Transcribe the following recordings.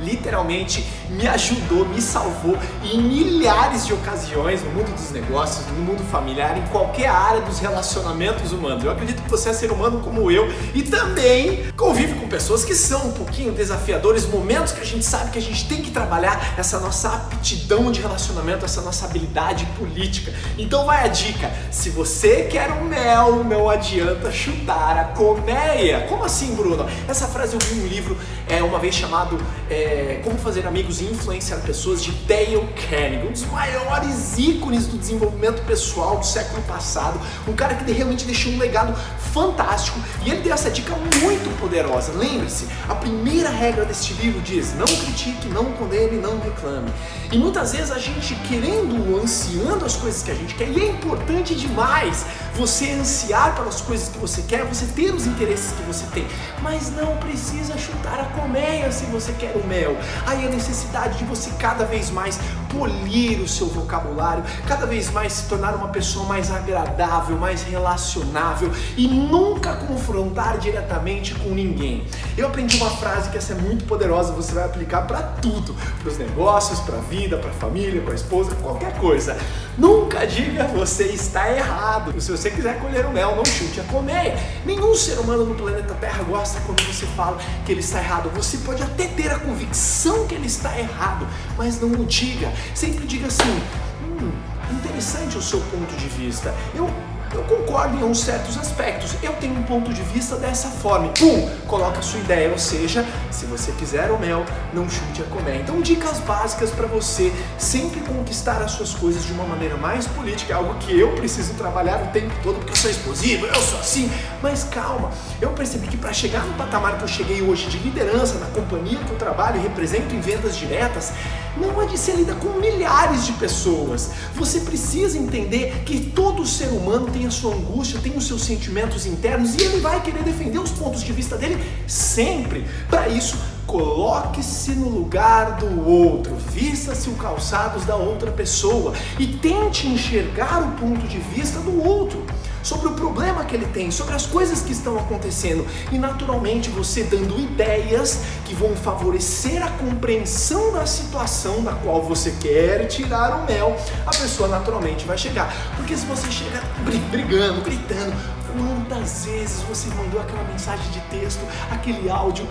literalmente me ajudou, me salvou em milhares de ocasiões no mundo dos negócios, no mundo familiar, em qualquer área dos relacionamentos humanos. Eu acredito que você é ser humano como eu e também convive com pessoas que são um pouquinho desafiadores, momentos que a gente sabe que a gente tem que trabalhar essa nossa aptidão de relacionamento, essa nossa habilidade política. Então vai a dica: se você quer o mel, não adianta chutar a colmeia. Como assim, Bruno? Essa frase eu vi em um livro é, uma vez chamado é, Como Fazer Amigos e Influenciar Pessoas, de Dale Carnegie, um dos maiores ícones do desenvolvimento pessoal do século passado, um cara que realmente deixou um legado fantástico e ele deu essa dica muito poderosa. Lembre-se, a primeira regra deste livro diz: não critique, não condene, não reclame. E muitas vezes a gente querendo, ansiando as coisas que a gente quer, e é importante demais você ansiar pelas coisas que você quer, você ter os interesses que você tem, mas não precisa chutar a colmeia se você quer o mel. Aí a necessidade de você cada vez mais polir o seu vocabulário, cada vez mais se tornar uma pessoa mais agradável, mais relacionável e nunca confrontar diretamente com ninguém. Eu aprendi uma frase que essa é muito poderosa, você vai aplicar para tudo, para os negócios, para a vida, para a família, para a esposa, qualquer coisa. Nunca diga você está errado. Se você quiser colher o mel, não chute a colmeia. Nenhum ser humano no planeta Terra gosta quando você fala que ele está errado. Você pode até ter a convicção que ele está errado, mas não o diga. Sempre diga assim: hum, interessante o seu ponto de vista. Eu eu concordo em uns certos aspectos. Eu tenho um ponto de vista dessa forma. Pum! Coloca a sua ideia, ou seja, se você quiser o mel, não chute a comer. Então, dicas básicas para você sempre conquistar as suas coisas de uma maneira mais política, é algo que eu preciso trabalhar o tempo todo, porque eu sou explosivo, eu sou assim. Mas calma, eu percebi que para chegar no patamar que eu cheguei hoje de liderança na companhia que eu trabalho e represento em vendas diretas, não é de ser lida com milhares de pessoas. Você precisa entender que todo ser humano tem a sua angústia, tem os seus sentimentos internos e ele vai querer defender os pontos de vista dele sempre. Para isso, coloque-se no lugar do outro, vista-se os calçados da outra pessoa e tente enxergar o ponto de vista do outro sobre o problema que ele tem, sobre as coisas que estão acontecendo. E naturalmente você dando ideias que vão favorecer a compreensão da situação da qual você quer tirar o mel, a pessoa naturalmente vai chegar. Porque se você chega brigando, gritando, quantas vezes você mandou aquela mensagem de texto, aquele áudio,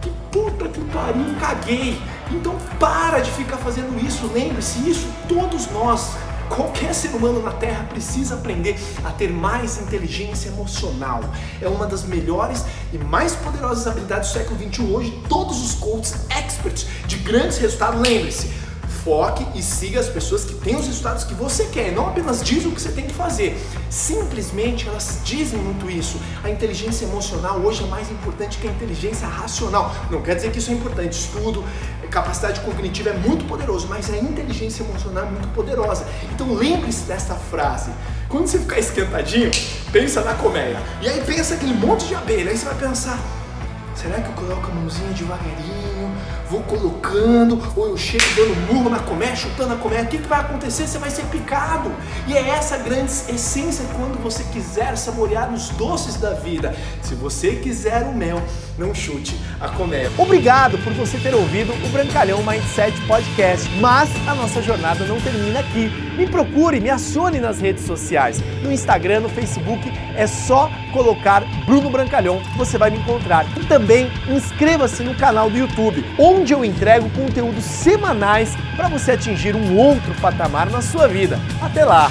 que puta que pariu, caguei. Então para de ficar fazendo isso, lembre-se, isso todos nós Qualquer ser humano na Terra precisa aprender a ter mais inteligência emocional. É uma das melhores e mais poderosas habilidades do século XXI. Hoje, todos os coaches experts de grandes resultados, lembre-se, foque e siga as pessoas que têm os resultados que você quer, não apenas diz o que você tem que fazer. Simplesmente elas dizem muito isso. A inteligência emocional hoje é mais importante que a inteligência racional. Não quer dizer que isso é importante. Estudo, capacidade cognitiva é muito poderoso, mas a inteligência emocional é muito poderosa. Então lembre-se desta frase. Quando você ficar esquentadinho, pensa na colmeia. E aí pensa aquele monte de abelha. Aí você vai pensar, será que eu coloco a mãozinha devagarinho? vou colocando, ou eu chego dando murro na colmeia, chutando a colmeia, o que, que vai acontecer? Você vai ser picado. E é essa a grande essência quando você quiser saborear os doces da vida. Se você quiser o mel, não chute a colmeia. Obrigado por você ter ouvido o Brancalhão Mindset Podcast, mas a nossa jornada não termina aqui. Me procure, me acione nas redes sociais. No Instagram, no Facebook, é só colocar Bruno Brancalhão, você vai me encontrar. E também inscreva-se no canal do YouTube, onde eu entrego conteúdos semanais para você atingir um outro patamar na sua vida. Até lá!